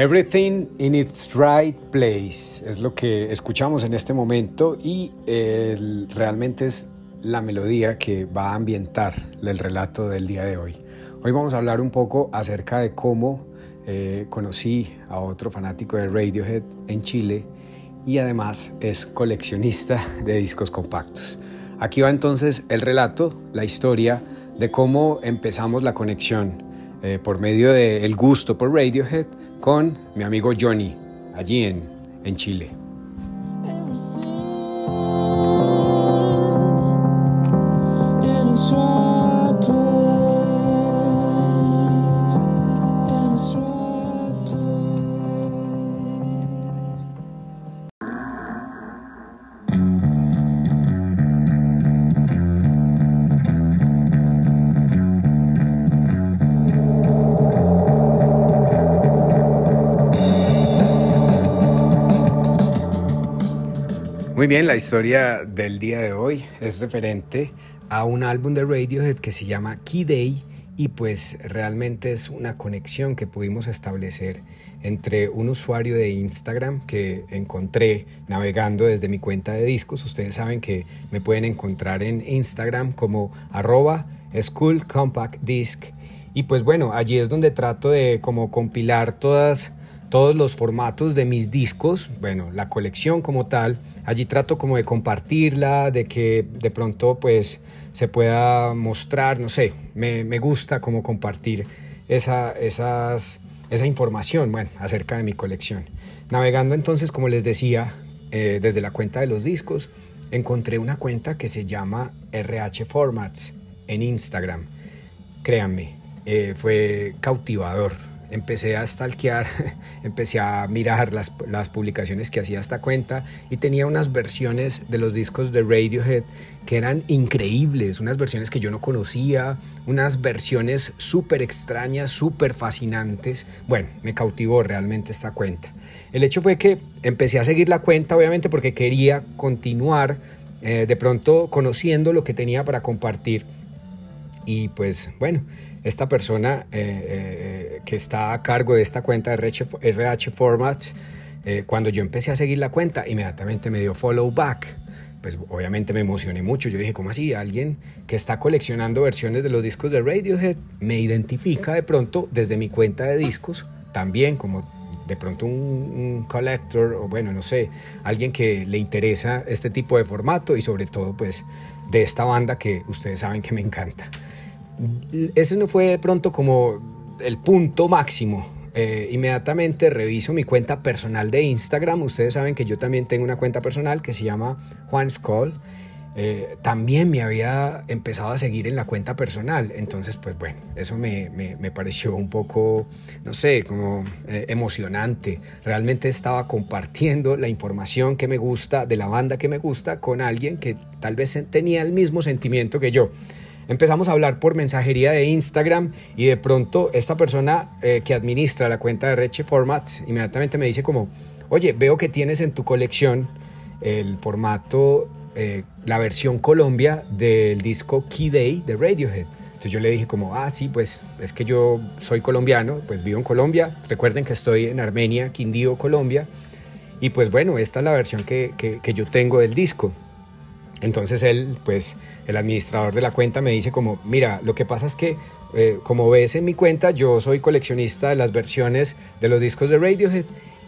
Everything in its right place es lo que escuchamos en este momento y realmente es la melodía que va a ambientar el relato del día de hoy. Hoy vamos a hablar un poco acerca de cómo eh, conocí a otro fanático de Radiohead en Chile y además es coleccionista de discos compactos. Aquí va entonces el relato, la historia de cómo empezamos la conexión eh, por medio del gusto por Radiohead con mi amigo Johnny, allí en, en Chile. Bien, la historia del día de hoy es referente a un álbum de Radiohead que se llama Key Day y pues realmente es una conexión que pudimos establecer entre un usuario de Instagram que encontré navegando desde mi cuenta de discos. Ustedes saben que me pueden encontrar en Instagram como arroba School Compact Disc. Y pues bueno, allí es donde trato de como compilar todas todos los formatos de mis discos, bueno, la colección como tal, allí trato como de compartirla, de que de pronto pues se pueda mostrar, no sé, me, gusta como compartir esa, esas, esa información, bueno, acerca de mi colección. Navegando entonces, como les decía, eh, desde la cuenta de los discos, encontré una cuenta que se llama RH Formats en Instagram. Créanme, eh, fue cautivador empecé a stalkear, empecé a mirar las, las, publicaciones que hacía esta cuenta y tenía unas versiones de los discos de Radiohead que eran increíbles, unas versiones que yo no conocía, unas versiones súper extrañas, súper fascinantes. Bueno, me cautivó realmente esta cuenta. El hecho fue que empecé a seguir la cuenta, obviamente porque quería continuar eh, de pronto conociendo lo que tenía para compartir. Y pues bueno, esta persona eh, eh, que está a cargo de esta cuenta de RH, Formats, eh, cuando yo empecé a seguir la cuenta, inmediatamente me dio follow back. Pues obviamente me emocioné mucho. Yo dije, ¿cómo así? Alguien que está coleccionando versiones de los discos de Radiohead me identifica de pronto desde mi cuenta de discos, también como de pronto un, un, collector o bueno, no sé, alguien que le interesa este tipo de formato y sobre todo pues de esta banda que ustedes saben que me encanta ese no fue de pronto como el punto máximo. Eh, inmediatamente reviso mi cuenta personal de Instagram. Ustedes saben que yo también tengo una cuenta personal que se llama Juan Skoll. Eh, también me había empezado a seguir en la cuenta personal. Entonces, pues bueno, eso me, me, pareció un poco, no sé, como eh, emocionante. Realmente estaba compartiendo la información que me gusta, de la banda que me gusta, con alguien que tal vez tenía el mismo sentimiento que yo. Empezamos a hablar por mensajería de Instagram y de pronto esta persona eh, que administra la cuenta de Reche Formats inmediatamente me dice como, oye, veo que tienes en tu colección el formato, eh, la versión Colombia del disco Key Day de Radiohead. Entonces yo le dije como, ah, sí, pues es que yo soy colombiano, pues vivo en Colombia. Recuerden que estoy en Armenia, Quindío, Colombia. Y pues bueno, esta es la versión que, que, que yo tengo del disco. Entonces él, pues el administrador de la cuenta me dice como, mira, lo que pasa es que eh, como ves en mi cuenta, yo soy coleccionista de las versiones de los discos de Radiohead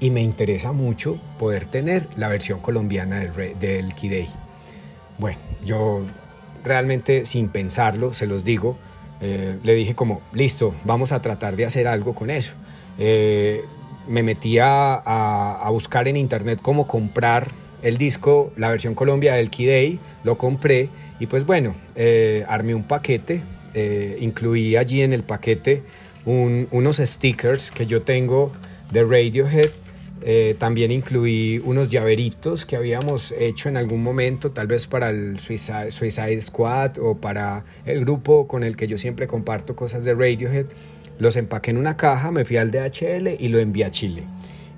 y me interesa mucho poder tener la versión colombiana del, del Day. Bueno, yo realmente sin pensarlo, se los digo, eh, le dije como, listo, vamos a tratar de hacer algo con eso. Eh, me metí a buscar en internet cómo comprar el disco, la versión Colombia del Key lo compré y pues bueno, eh, armé un paquete, eh, incluí allí en el paquete unos stickers que yo tengo de Radiohead, eh, también incluí unos llaveritos que habíamos hecho en algún momento, tal vez para el Suicide, Suicide, Squad o para el grupo con el que yo siempre comparto cosas de Radiohead. Los empaqué en una caja, me fui al DHL y lo envié a Chile.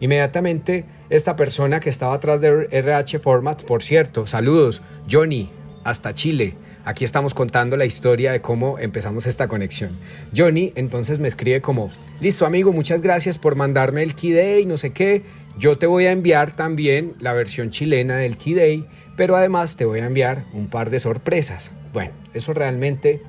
Inmediatamente esta persona que estaba atrás de RH Format, por cierto, saludos, Johnny, hasta Chile. aquí estamos contando la historia de cómo empezamos esta conexión. Johnny entonces me escribe como, listo amigo, muchas gracias por mandarme el Key Day, no sé qué, yo te voy a enviar también la versión chilena del Key Day, pero además te voy a enviar un par de sorpresas. Bueno, eso realmente,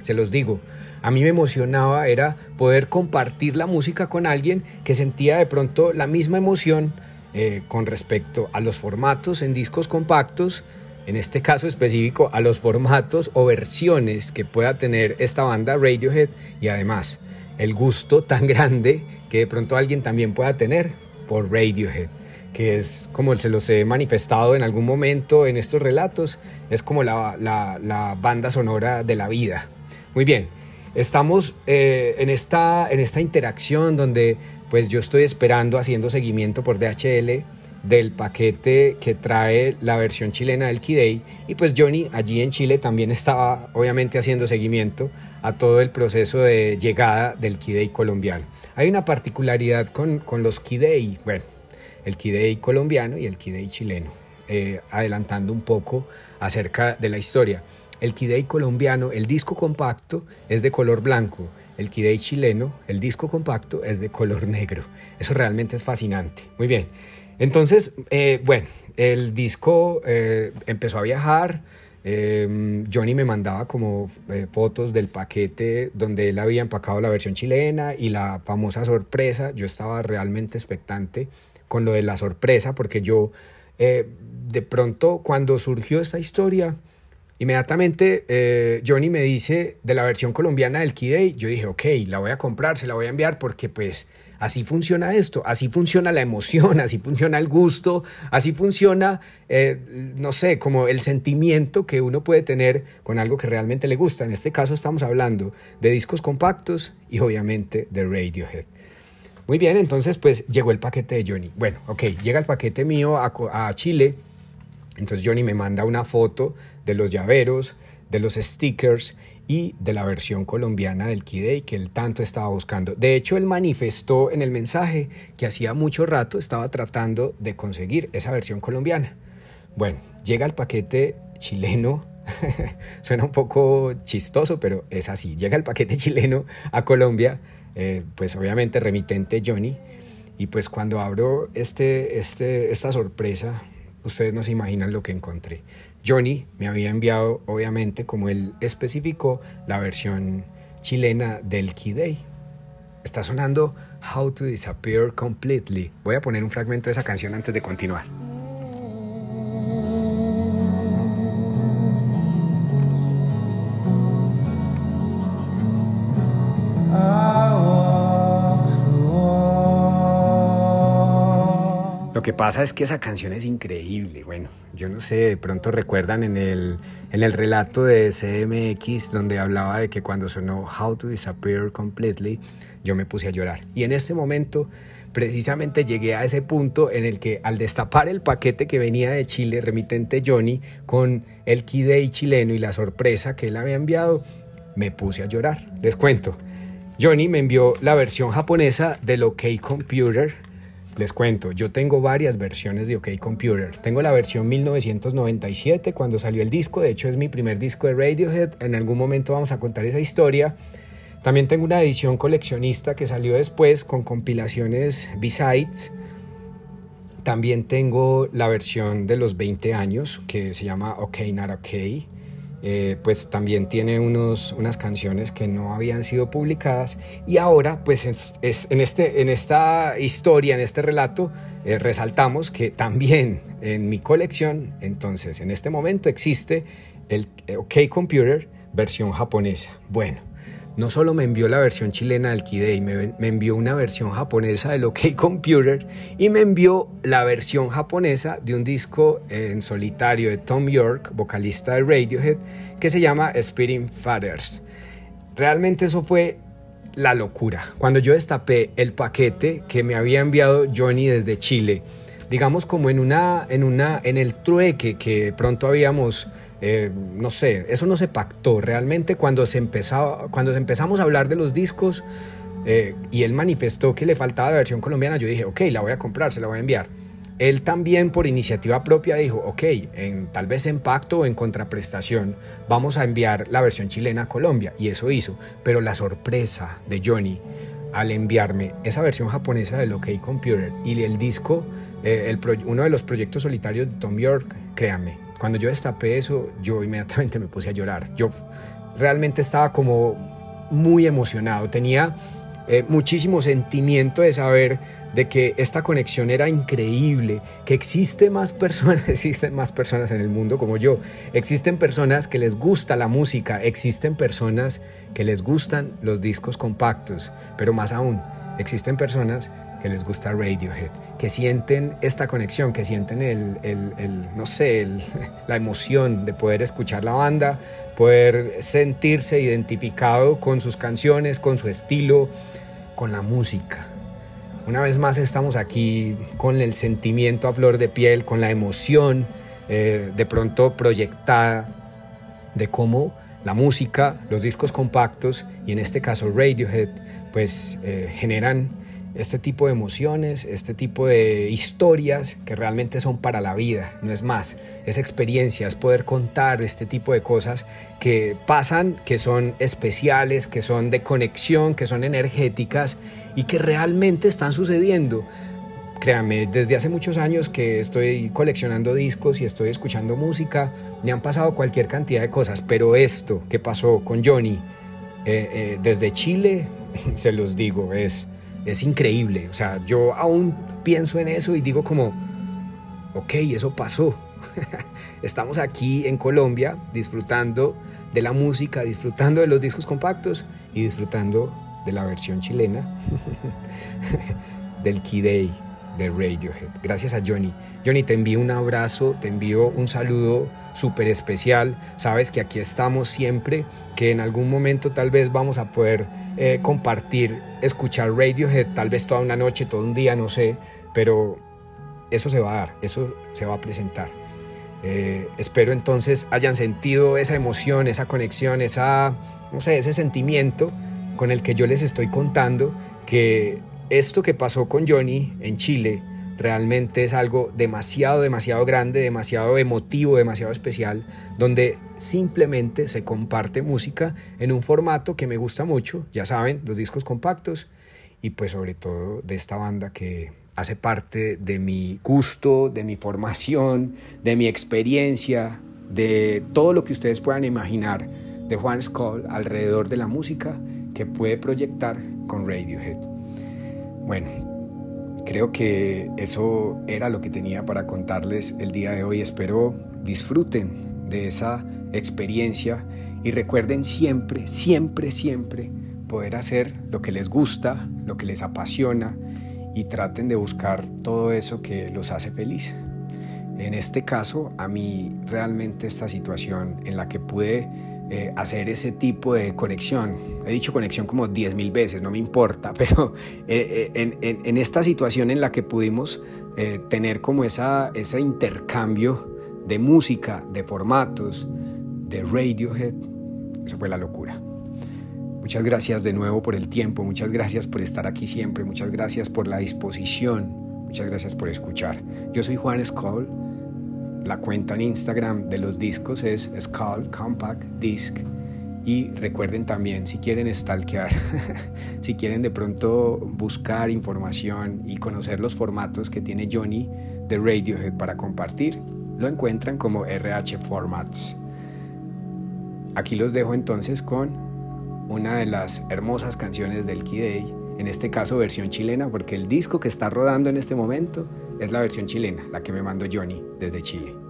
se los digo, a mí me emocionaba era poder compartir la música con alguien que sentía de pronto la misma emoción eh, con respecto a los formatos en discos compactos, en este caso específico a los formatos o versiones que pueda tener esta banda Radiohead y además el gusto tan grande que de pronto alguien también pueda tener por Radiohead, que es como se los he manifestado en algún momento en estos relatos, es como la, la, banda sonora de la vida. Muy bien, estamos eh, en, esta, en esta interacción donde pues yo estoy esperando haciendo seguimiento por DHL del paquete que trae la versión chilena del Key y pues Johnny allí en Chile también estaba obviamente haciendo seguimiento a todo el proceso de llegada del Key colombiano. Hay una particularidad con, con los Key bueno, el Key colombiano y el Key chileno, eh, adelantando un poco acerca de la historia. El Key colombiano, el disco compacto es de color blanco, el Key chileno, el disco compacto es de color negro. Eso realmente es fascinante. Muy bien. Entonces, eh, bueno, el disco eh, empezó a viajar. Eh, Johnny me mandaba como fotos del paquete donde él había empacado la versión chilena y la famosa sorpresa. Yo estaba realmente expectante con lo de la sorpresa porque yo de pronto cuando surgió esta historia, inmediatamente Johnny me dice de la versión colombiana del Key yo dije, ok, la voy a comprar, se la voy a enviar porque pues Así funciona esto, así funciona la emoción, así funciona el gusto, así funciona, eh, no sé, como el sentimiento que uno puede tener con algo que realmente le gusta. En este caso estamos hablando de discos compactos y obviamente de Radiohead. Muy bien, entonces pues llegó el paquete de Johnny. Bueno, ok, llega el paquete mío a, a Chile, entonces Johnny me manda una foto de los llaveros, de los stickers y de la versión colombiana del Key que él tanto estaba buscando. De hecho, él manifestó en el mensaje que hacía mucho rato estaba tratando de conseguir esa versión colombiana. Bueno, llega el paquete chileno, suena un poco chistoso, pero es así. Llega el paquete chileno a Colombia, eh, pues obviamente remitente Johnny, y pues cuando abro este, este, esta sorpresa, ustedes no se imaginan lo que encontré. Johnny me había enviado, obviamente, como él especificó, la versión chilena del Key Day. Está sonando How to Disappear Completely. Voy a poner un fragmento de esa canción antes de continuar. Que pasa es que esa canción es increíble. Bueno, yo no sé, de pronto recuerdan en el, en el relato de CMX donde hablaba de que cuando sonó How to Disappear Completely, yo me puse a llorar. Y en este momento, precisamente llegué a ese punto en el que al destapar el paquete que venía de Chile, remitente Johnny, con el Key chileno y la sorpresa que él había enviado, me puse a llorar. Les cuento. Johnny me envió la versión japonesa del OK Computer les cuento, yo tengo varias versiones de OK Computer. Tengo la versión 1997 cuando salió el disco, de hecho es mi primer disco de Radiohead, en algún momento vamos a contar esa historia. También tengo una edición coleccionista que salió después con compilaciones B-Sides. También tengo la versión de los 20 años que se llama OK Not OK. Eh, pues también tiene unos, unas canciones que no habían sido publicadas y ahora pues es, en, este, en esta historia, en este relato, eh, resaltamos que también en mi colección, entonces en este momento existe el eh, OK Computer versión japonesa. Bueno, no solo me envió la versión chilena del Key me, me, envió una versión japonesa del OK Computer y me envió la versión japonesa de un disco en solitario de Tom York, vocalista de Radiohead, que se llama Spitting Fathers. Realmente eso fue la locura. Cuando yo destapé el paquete que me había enviado Johnny desde Chile, digamos como en una en una en el trueque que pronto habíamos eh, no sé, eso no se pactó. Realmente cuando, se empezaba, cuando empezamos a hablar de los discos eh, y él manifestó que le faltaba la versión colombiana, yo dije, ok, la voy a comprar, se la voy a enviar. él también por iniciativa propia dijo, ok, en, tal vez en pacto o en contraprestación vamos a enviar la versión chilena a Colombia. Y eso hizo. Pero la sorpresa de Johnny al enviarme esa versión japonesa del OK Computer y el disco, eh, el uno de los proyectos solitarios de Tom York, créanme, cuando yo destapé eso, yo inmediatamente me puse a llorar. Yo realmente estaba como muy emocionado, tenía eh, muchísimo sentimiento de saber de que esta conexión era increíble, que existe más personas, existen más personas en el mundo como yo, existen personas que les gusta la música, existen personas que les gustan los discos compactos, pero más aún, existen personas que les gusta Radiohead, que sienten esta conexión, que sienten el, el, no sé, la emoción de poder escuchar la banda, poder sentirse identificado con sus canciones, con su estilo, con la música. Una vez más estamos aquí con el sentimiento a flor de piel, con la emoción eh, de pronto proyectada de cómo la música, los discos compactos y en este caso Radiohead, pues eh, generan este tipo de emociones, este tipo de historias que realmente son para la vida, no es más, es experiencia, es poder contar este tipo de cosas que pasan, que son especiales, que son de conexión, que son energéticas y que realmente están sucediendo. Créanme, desde hace muchos años que estoy coleccionando discos y estoy escuchando música, me han pasado cualquier cantidad de cosas, pero esto que pasó con Johnny eh, eh, desde Chile, se los digo, es es increíble. O sea, yo aún pienso en eso y digo como, ok, eso pasó. Estamos aquí en Colombia disfrutando de la música, disfrutando de los discos compactos y disfrutando de la versión chilena del Key Day de Radiohead. Gracias a Johnny. Johnny, te envío un abrazo, te envío un saludo súper especial. Sabes que aquí estamos siempre, que en algún momento tal vez vamos a poder eh, compartir, escuchar Radiohead, tal vez toda una noche, todo un día, no sé, pero eso se va a dar, eso se va a presentar. Eh, espero entonces hayan sentido esa emoción, esa conexión, esa, no sé, ese sentimiento con el que yo les estoy contando que esto que pasó con Johnny en Chile realmente es algo demasiado, demasiado grande, demasiado emotivo, demasiado especial, donde simplemente se comparte música en un formato que me gusta mucho, ya saben, los discos compactos, y pues sobre todo de esta banda que hace parte de mi gusto, de mi formación, de mi experiencia, de todo lo que ustedes puedan imaginar de Juan Skoll alrededor de la música que puede proyectar con Radiohead. Bueno, creo que eso era lo que tenía para contarles el día de hoy. Espero disfruten de esa experiencia y recuerden siempre, siempre, siempre poder hacer lo que les gusta, lo que les apasiona y traten de buscar todo eso que los hace feliz. En este caso, a mí realmente esta situación en la que pude eh, hacer ese tipo de conexión. He dicho conexión como 10.000 veces, no me importa, pero eh, eh, en, esta situación en la que pudimos tener como esa, ese intercambio de música, de formatos, de Radiohead, eso fue la locura. Muchas gracias de nuevo por el tiempo, muchas gracias por estar aquí siempre, muchas gracias por la disposición, muchas gracias por escuchar. Yo soy Juan Skoll la cuenta en Instagram de los discos es Skull Compact Disc. Y recuerden también, si quieren stalkear, si quieren de pronto buscar información y conocer los formatos que tiene Johnny de Radiohead para compartir, lo encuentran como RH Formats. Aquí los dejo entonces con una de las hermosas canciones del Day, en este caso versión chilena, porque el disco que está rodando en este momento es la versión chilena, la que me mandó Johnny desde Chile.